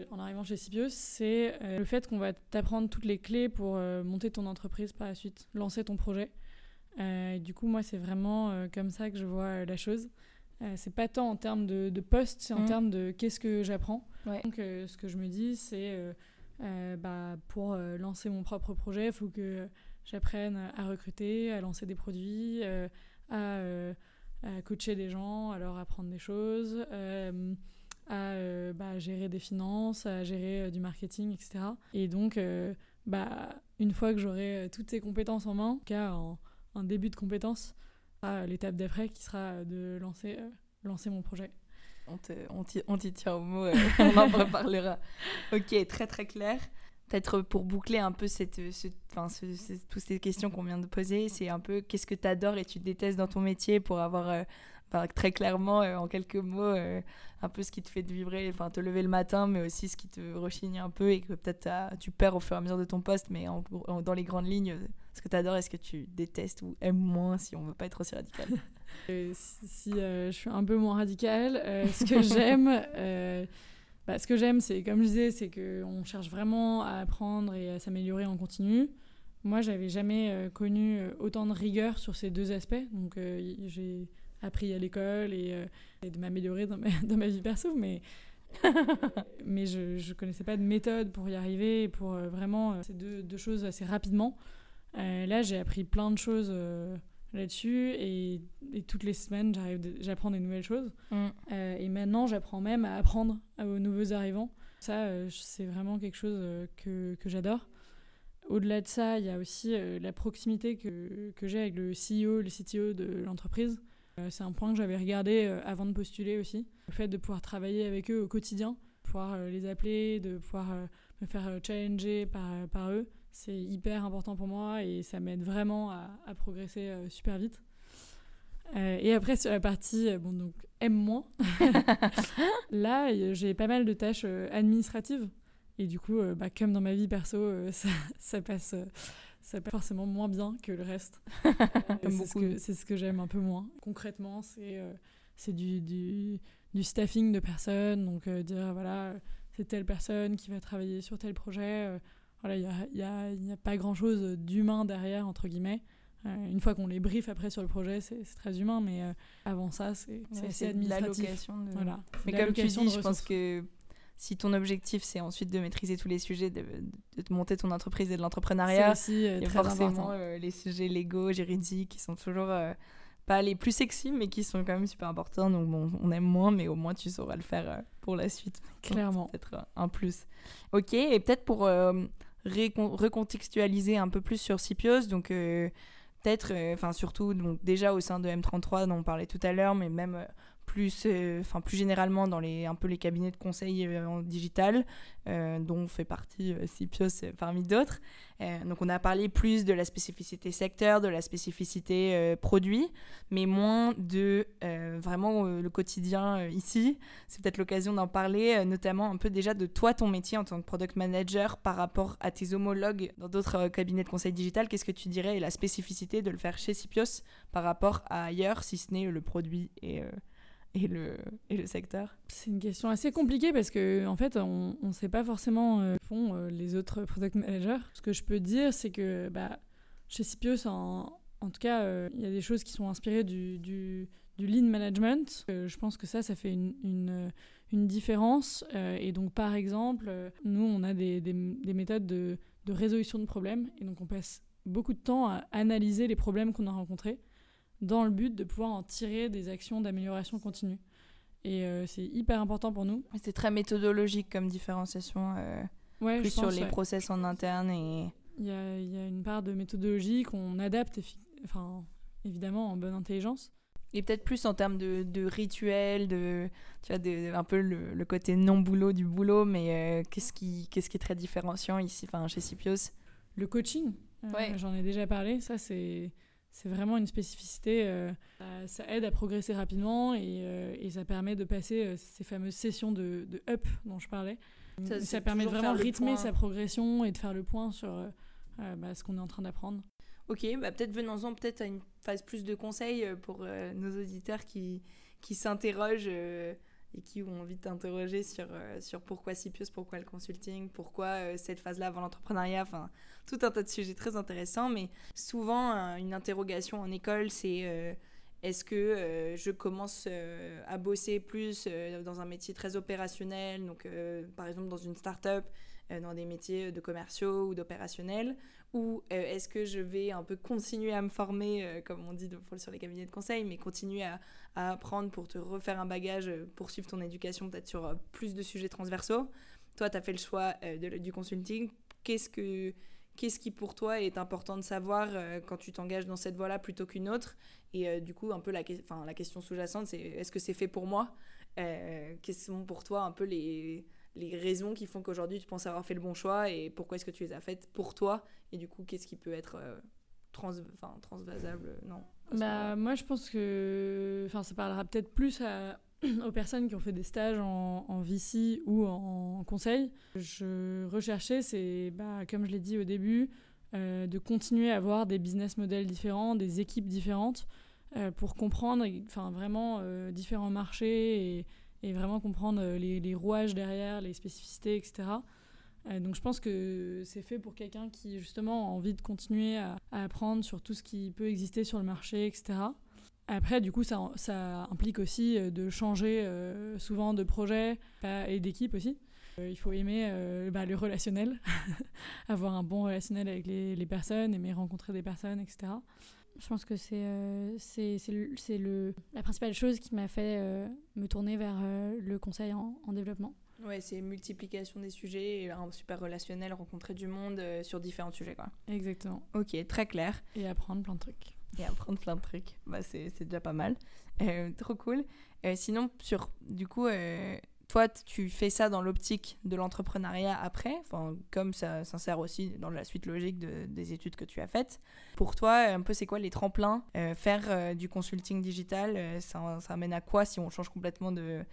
S2: en arrivant chez Cipios, c'est le fait qu'on va t'apprendre toutes les clés pour monter ton entreprise par la suite, lancer ton projet. Euh, du coup, moi, c'est vraiment euh, comme ça que je vois euh, la chose. C'est pas tant en termes de, de poste, c'est en
S1: Mhm.
S2: termes de qu'est-ce que j'apprends.
S1: Ouais.
S2: Donc, ce que je me dis, c'est bah, pour lancer mon propre projet, il faut que j'apprenne à recruter, à lancer des produits, à, à coacher des gens, à leur apprendre des choses, à bah, gérer des finances, à gérer du marketing, etc. Et donc, bah, une fois que j'aurai toutes ces compétences en main, en cas un début de compétences, l'étape d'après qui sera de lancer, lancer mon projet.
S1: On t'y tient au mot, on en reparlera. ok, très très clair peut-être pour boucler un peu cette, ce, toutes ces questions qu'on vient de poser, c'est un peu qu'est-ce que tu adores et tu détestes dans ton métier pour avoir euh, très clairement, euh, en quelques mots, euh, un peu ce qui te fait vibrer, enfin te lever le matin, mais aussi ce qui te rechigne un peu et que peut-être tu perds au fur et à mesure de ton poste, mais dans les grandes lignes, ce que tu adores et ce que tu détestes ou aimes moins si on veut pas être aussi radical.
S2: si, je suis un peu moins radicale, ce que j'aime bah, ce que j'aime, c'est, comme je disais, c'est qu'on cherche vraiment à apprendre et à s'améliorer en continu. Moi, j'avais jamais euh, connu euh, autant de rigueur sur ces deux aspects. Donc, euh, j'ai appris à l'école et, de m'améliorer dans ma, dans ma, vie perso, mais, mais je ne connaissais pas de méthode pour y arriver, pour vraiment ces deux, deux, choses assez rapidement. là, j'ai appris plein de choses là-dessus et, toutes les semaines j'apprends des nouvelles choses mm. euh, et maintenant j'apprends même à apprendre aux nouveaux arrivants ça euh, c'est vraiment quelque chose euh, que, que j'adore au-delà de ça il y a aussi la proximité que, que j'ai avec le CEO le CTO de l'entreprise c'est un point que j'avais regardé avant de postuler aussi le fait de pouvoir travailler avec eux au quotidien pouvoir les appeler de pouvoir me faire challenger par, par eux c'est hyper important pour moi et ça m'aide vraiment à, progresser euh, super vite. Euh, et après, sur la partie, euh, bon, donc, aime-moi, là, j'ai pas mal de tâches administratives. Et du coup, bah, comme dans ma vie perso, ça, passe, ça passe forcément moins bien que le reste. c'est ce que, j'aime un peu moins. Concrètement, c'est c'est du, du, du, staffing de personnes. Donc, dire, voilà, c'est telle personne qui va travailler sur tel projet voilà, il n'y a, y a, pas grand-chose d'humain derrière, entre guillemets. Euh, une fois qu'on les briefe après sur le projet, c'est très humain, mais euh, avant ça, c'est assez administratif.
S1: De... Voilà, mais comme tu dis, je pense que si ton objectif c'est ensuite de maîtriser tous les sujets, de, de monter ton entreprise et de l'entrepreneuriat,
S2: il y a forcément
S1: euh, les sujets légaux, juridiques, qui sont toujours pas les plus sexy, mais qui sont quand même super importants. Donc bon, on aime moins, mais au moins tu sauras le faire pour la suite.
S2: Clairement.
S1: Peut-être un plus. Ok, et peut-être pour recontextualiser un peu plus sur Scipios. Donc, euh, peut-être, euh, enfin, surtout, donc, déjà au sein de M33, dont on parlait tout à l'heure, mais même euh, plus, enfin plus généralement dans les, un peu les cabinets de conseil en digital, dont fait partie Scipios parmi d'autres. Euh, donc on a parlé plus de la spécificité secteur, de la spécificité euh, produit, mais moins de euh, vraiment le quotidien ici. C'est peut-être l'occasion d'en parler, notamment un peu déjà de toi, ton métier en tant que product manager par rapport à tes homologues dans d'autres cabinets de conseil digital. Qu'est-ce que tu dirais est la spécificité de le faire chez Sipios par rapport à ailleurs, si ce n'est le produit et et le, et le secteur
S2: C'est une question assez compliquée parce que en fait, on ne sait pas forcément euh, font euh, les autres product managers. Ce que je peux dire, c'est que bah, chez Scipios, en, en tout cas, euh, il y a des choses qui sont inspirées du, du, du lean management. je pense que ça, ça fait une, une, une différence. et donc, par exemple, nous, on a des, des, des méthodes de, de résolution de problèmes. Et donc, on passe beaucoup de temps à analyser les problèmes qu'on a rencontrés dans le but de pouvoir en tirer des actions d'amélioration continue. Et euh, c'est hyper important pour nous.
S1: C'est très méthodologique comme différenciation, euh,
S2: ouais,
S1: plus sur les process en interne. et
S2: Il y a, y a, une part de méthodologie qu'on adapte, enfin, évidemment en bonne intelligence.
S1: Et peut-être plus en termes de, de rituels, de, tu vois, un peu le, côté non-boulot du boulot, mais euh, qu'est-ce qui, qu'est-ce qui est très différenciant ici, enfin, chez Sipios
S2: Le coaching, ouais. j'en ai déjà parlé, ça c'est c'est vraiment une spécificité. Euh, ça aide à progresser rapidement et, euh, et ça permet de passer euh, ces fameuses sessions de, de, up dont je parlais. Ça, ça permet de vraiment rythmer sa progression et de faire le point sur bah, ce qu'on est en train d'apprendre.
S1: Ok, bah peut-être venons-en peut-être à une phase plus de conseils pour nos auditeurs qui, qui s'interrogent et qui ont envie de t'interroger sur, euh, sur pourquoi Sipios, pourquoi le consulting, pourquoi euh, cette phase-là avant l'entrepreneuriat, enfin tout un tas de sujets très intéressants, mais souvent euh, une interrogation en école c'est est-ce que je commence à bosser plus dans un métier très opérationnel, donc par exemple dans une start-up, dans des métiers de commerciaux ou d'opérationnels Ou est-ce que je vais un peu continuer à me former, comme on dit sur les cabinets de conseil, mais continuer à, apprendre pour te refaire un bagage, poursuivre ton éducation peut-être sur plus de sujets transversaux? Toi, tu as fait le choix du consulting. Qu'est-ce que qu'est-ce qui pour toi est important de savoir euh, quand tu t'engages dans cette voie-là plutôt qu'une autre? Et euh, du coup, un peu la, la question sous-jacente, c'est est-ce que c'est fait pour moi? Euh, Quelles sont pour toi un peu les, les raisons qui font qu'aujourd'hui tu penses avoir fait le bon choix et pourquoi est-ce que tu les as faites pour toi Et du coup, qu'est-ce qui peut être trans, transvasable Non.
S2: Bah, moi, je pense que ça parlera peut-être plus à aux personnes qui ont fait des stages en, en VC ou en, conseil. Je recherchais, c'est, bah, comme je l'ai dit au début, euh, de continuer à avoir des business models différents, des équipes différentes, euh, pour comprendre enfin, vraiment euh, différents marchés et, et vraiment comprendre les, les, rouages derrière, les spécificités, etc. donc je pense que c'est fait pour quelqu'un qui justement a envie de continuer à, apprendre sur tout ce qui peut exister sur le marché, etc. Après, du coup, ça, implique aussi euh, de changer euh, souvent de projet et d'équipe aussi. Euh, il faut aimer bah, le relationnel, avoir un bon relationnel avec les, personnes, aimer rencontrer des personnes, etc. Je pense que c'est le, la principale chose qui m'a fait me tourner vers le conseil en, en développement.
S1: Ouais, c'est multiplication des sujets, un super relationnel, rencontrer du monde sur différents sujets. Quoi.
S2: Exactement.
S1: Ok, très clair.
S2: Et apprendre plein de trucs
S1: et apprendre plein de trucs. Bah, c'est déjà pas mal. Euh, trop cool. Euh, sinon, sur, du coup, euh, toi, tu fais ça dans l'optique de l'entrepreneuriat après, comme ça s'insère aussi dans la suite logique de, des études que tu as faites. Pour toi, un peu, c'est quoi les tremplins? Faire du consulting digital, ça, ça amène à quoi si on change complètement de,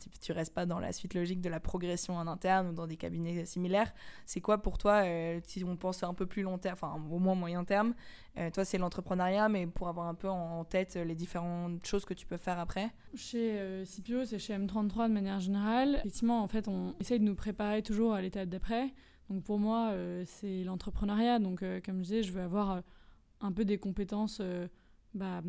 S1: tu, tu, restes pas dans la suite logique de la progression en interne ou dans des cabinets similaires. C'est quoi pour toi, euh, si on pense un peu plus long terme, enfin au moins moyen terme, euh, toi c'est l'entrepreneuriat, mais pour avoir un peu en tête les différentes choses que tu peux faire après?
S2: Chez euh, CPO, c'est chez M33 de manière générale. Effectivement, en fait, on essaye de nous préparer toujours à l'étape d'après. Donc pour moi, c'est l'entrepreneuriat. Donc comme je disais, je veux avoir un peu des compétences bah,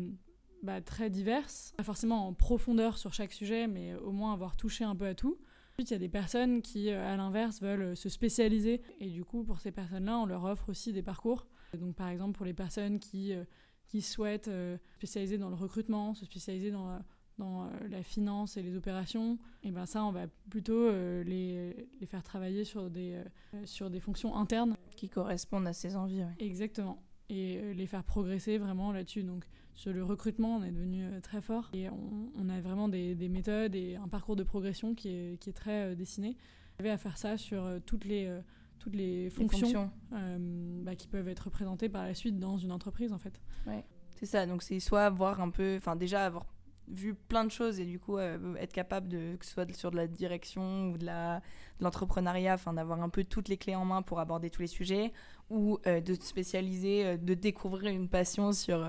S2: bah, très diverses, pas forcément en profondeur sur chaque sujet, mais au moins avoir touché un peu à tout. Ensuite, il y a des personnes qui, euh, à l'inverse, veulent euh, se spécialiser. Et du coup, pour ces personnes-là, on leur offre aussi des parcours. Donc, par exemple, pour les personnes qui, euh, qui souhaitent se spécialiser dans le recrutement, se spécialiser dans la, dans la finance et les opérations, et ben ça, on va plutôt les, les, faire travailler sur des, sur des fonctions internes.
S1: Qui correspondent à ses envies.
S2: Exactement. Et les faire progresser vraiment là-dessus. Donc, sur le recrutement, on est devenu euh, très fort et on, a vraiment des, méthodes et un parcours de progression qui est, qui est très euh, dessiné. On avait à faire ça sur euh, toutes les, toutes les fonctions, bah, qui peuvent être représentées par la suite dans une entreprise en fait.
S1: Ouais, c'est ça. Donc c'est soit avoir un peu, enfin déjà avoir vu plein de choses et du coup être capable de que ce soit sur de la direction ou de la l'entrepreneuriat enfin d'avoir un peu toutes les clés en main pour aborder tous les sujets ou de se spécialiser de découvrir une passion sur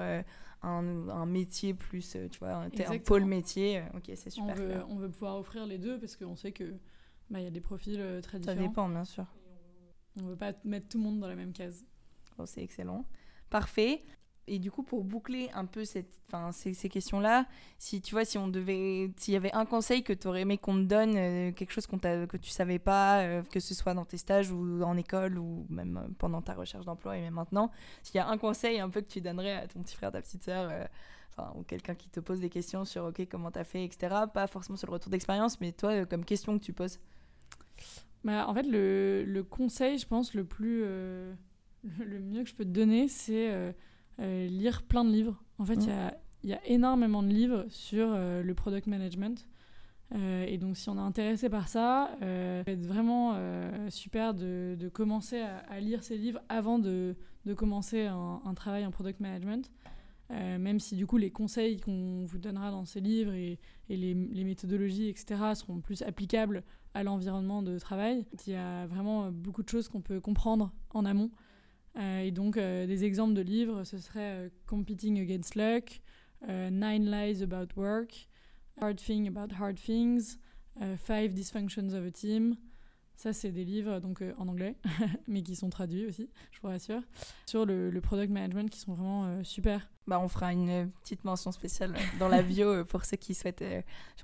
S1: un, métier plus, euh, tu vois, un, pôle métier. Euh, ok, c'est super.
S2: On veut, on veut, pouvoir offrir les deux parce qu'on sait que bah, y a des profils euh, très différents.
S1: Ça dépend, bien sûr.
S2: On veut pas mettre tout le monde dans la même case.
S1: Oh, c'est excellent. Parfait. Et du coup, pour boucler un peu cette, ces, ces questions-là, si tu vois, si on devait, s'il y avait un conseil que tu aurais aimé qu'on te donne, euh, quelque chose que tu savais pas, euh, que ce soit dans tes stages ou en école ou même euh, pendant ta recherche d'emploi et même maintenant, s'il y a un conseil un peu que tu donnerais à ton petit frère, ta petite sœur, ou quelqu'un qui te pose des questions sur ok comment t'as fait, etc. Pas forcément sur le retour d'expérience, mais toi comme question que tu poses.
S2: Bah, en fait, le, le conseil, je pense, le plus le mieux que je peux te donner, c'est lire plein de livres. En fait, il y, a énormément de livres sur euh, le product management. Euh, et donc, si on est intéressé par ça, euh, vraiment super de, commencer à, lire ces livres avant de, commencer un, travail en product management. même si du coup les conseils qu'on vous donnera dans ces livres et, les, méthodologies, etc., seront plus applicables à l'environnement de travail, il y a vraiment beaucoup de choses qu'on peut comprendre en amont euh, et donc, euh, des exemples de livres, ce serait euh, Competing Against Luck, Nine Lies About Work, Hard Thing About Hard Things, Five Dysfunctions of a Team. Ça, c'est des livres donc en anglais, mais qui sont traduits aussi, je vous rassure, sur le, le product management qui sont vraiment super.
S1: Bah, on fera une petite mention spéciale dans la bio pour ceux qui souhaitent.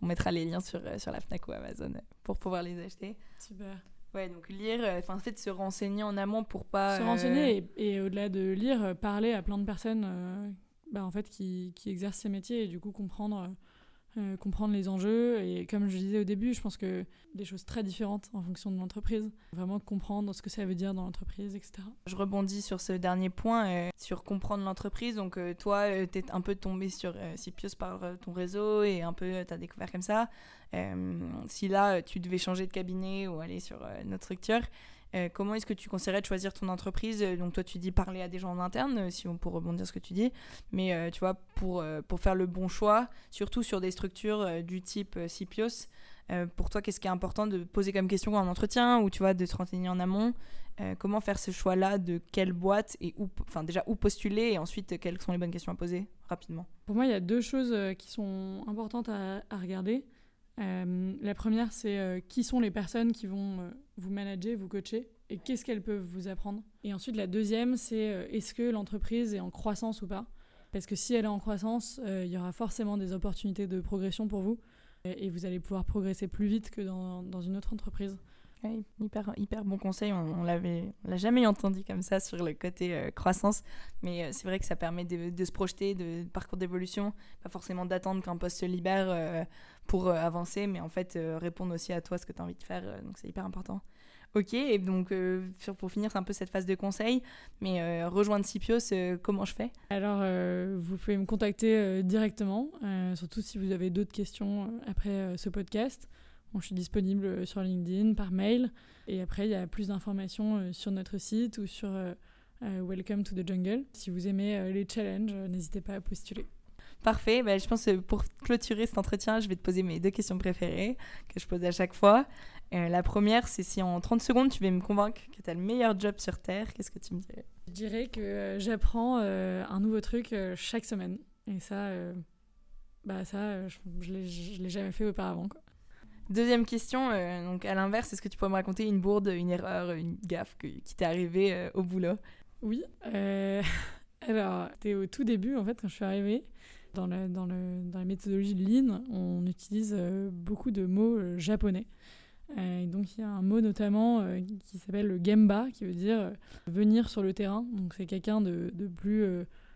S1: on mettra les liens sur, sur la Fnac ou Amazon pour pouvoir les acheter.
S2: Super.
S1: Ouais, donc lire, euh, enfin, en fait, se renseigner en amont pour pas.
S2: Se
S1: euh,
S2: renseigner et, et au-delà de lire, euh, parler à plein de personnes euh, bah, en fait, qui, qui exercent ces métiers et du coup comprendre, euh, comprendre les enjeux. Et comme je disais au début, je pense que des choses très différentes en fonction de l'entreprise. Vraiment comprendre ce que ça veut dire dans l'entreprise, etc.
S1: Je rebondis sur ce dernier point, euh, sur comprendre l'entreprise. Donc, euh, toi, tu es un peu tombé sur Sipios par ton réseau et un peu tu as découvert comme ça. Si là, tu devais changer de cabinet ou aller sur notre structure, euh, comment est-ce que tu conseillerais de choisir ton entreprise? Euh, Donc, toi, tu dis parler à des gens en interne, euh, si on peut rebondir ce que tu dis. Mais tu vois, pour, pour faire le bon choix, surtout sur des structures du type Sipios, pour toi, qu'est-ce qui est important de poser comme question en entretien ou tu vois, de se renseigner en amont? Comment faire ce choix-là de quelle boîte et où, enfin déjà où postuler et ensuite quelles sont les bonnes questions à poser rapidement?
S2: Pour moi, il y a deux choses qui sont importantes à, à regarder. Euh, la première, c'est euh, qui sont les personnes qui vont euh, vous manager, vous coacher, et qu'est-ce qu'elles peuvent vous apprendre. Et ensuite, la deuxième, c'est est-ce que l'entreprise est en croissance ou pas? Parce que si elle est en croissance, il y aura forcément des opportunités de progression pour vous, et, vous allez pouvoir progresser plus vite que dans, une autre entreprise.
S1: Ouais, hyper, hyper bon conseil, on, on l'a jamais entendu comme ça sur le côté croissance, mais c'est vrai que ça permet de, se projeter, de, de parcours d'évolution, pas forcément d'attendre qu'un poste se libère pour euh, avancer, mais en fait euh, répondre aussi à toi ce que tu as envie de faire, euh, donc c'est hyper important. Ok, et donc pour finir, c'est un peu cette phase de conseil, mais rejoindre Sipios, euh, comment je fais?
S2: Alors, vous pouvez me contacter directement, surtout si vous avez d'autres questions après ce podcast. Je suis disponible sur LinkedIn, par mail. Et après, il y a plus d'informations sur notre site ou sur Welcome to the Jungle. Si vous aimez les challenges, n'hésitez pas à postuler.
S1: Parfait, bah, je pense que pour clôturer cet entretien, je vais te poser mes deux questions préférées que je pose à chaque fois. Euh, la première, c'est si en 30 secondes, tu veux me convaincre que tu as le meilleur job sur Terre, qu'est-ce que tu me dirais?
S2: Je dirais que euh, j'apprends euh, un nouveau truc euh, chaque semaine. Et ça, bah ça je, je l'ai- jamais fait auparavant. quoi.
S1: Deuxième question, donc à l'inverse, est-ce que tu pourrais me raconter une bourde, une erreur, une gaffe que- qui t'est arrivée au boulot?
S2: Oui. alors, c'était au tout début, en fait, quand je suis arrivée. Dans, le, dans, la méthodologie de Lean, on utilise euh, beaucoup de mots euh, japonais. Euh, donc, il y a un mot notamment qui s'appelle le gemba, qui veut dire venir sur le terrain. Donc, c'est quelqu'un de, plus.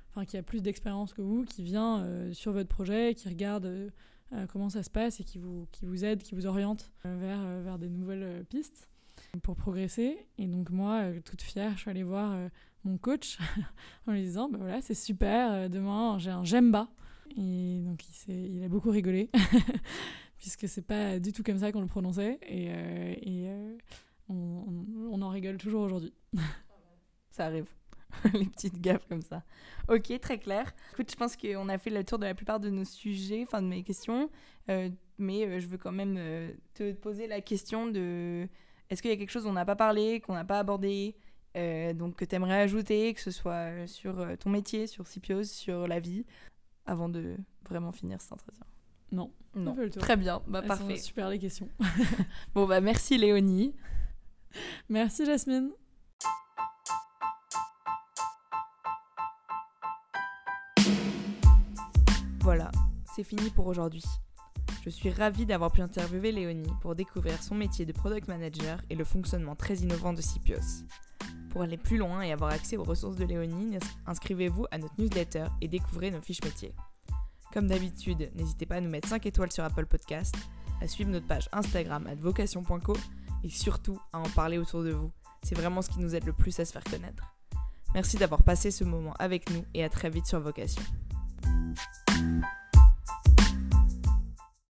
S2: Enfin, qui a plus d'expérience que vous, qui vient sur votre projet, qui regarde comment ça se passe et qui vous, aide, qui vous oriente vers, vers des nouvelles pistes pour progresser. Et donc, moi, toute fière, je suis allée voir mon coach en lui disant bah voilà c'est super euh, demain j'ai un gemba et donc il, il a beaucoup rigolé puisque c'est pas du tout comme ça qu'on le prononçait. Et, euh, et, euh, on, on- en rigole toujours aujourd'hui.
S1: Ça arrive, les petites gaffes comme ça. Ok, très clair. Écoute, je pense qu'on a fait le tour de la plupart de nos sujets, enfin de mes questions, mais je veux quand même te poser la question de est-ce qu'il y a quelque chose dont on n'a pas parlé, qu'on n'a pas abordé, euh, donc que tu aimerais ajouter, que ce soit euh, sur euh, ton métier, sur Sipios, sur la vie, avant de vraiment finir cet entretien?
S2: Non
S1: Non. Très bien, bah
S2: Elles sont
S1: parfait.
S2: super les questions
S1: Bon bah merci Léonie.
S2: merci Jasmine
S1: Voilà, c'est fini pour aujourd'hui. Je suis ravie d'avoir pu interviewer Léonie pour découvrir son métier de product manager et le fonctionnement très innovant de Sipios. Pour aller plus loin et avoir accès aux ressources de Léonie, inscrivez-vous à notre newsletter et découvrez nos fiches métiers. Comme d'habitude, n'hésitez pas à nous mettre 5 étoiles sur Apple Podcast, à suivre notre page Instagram vocation.co et surtout à en parler autour de vous. C'est vraiment ce qui nous aide le plus à se faire connaître. Merci d'avoir passé ce moment avec nous et à très vite sur Vocation.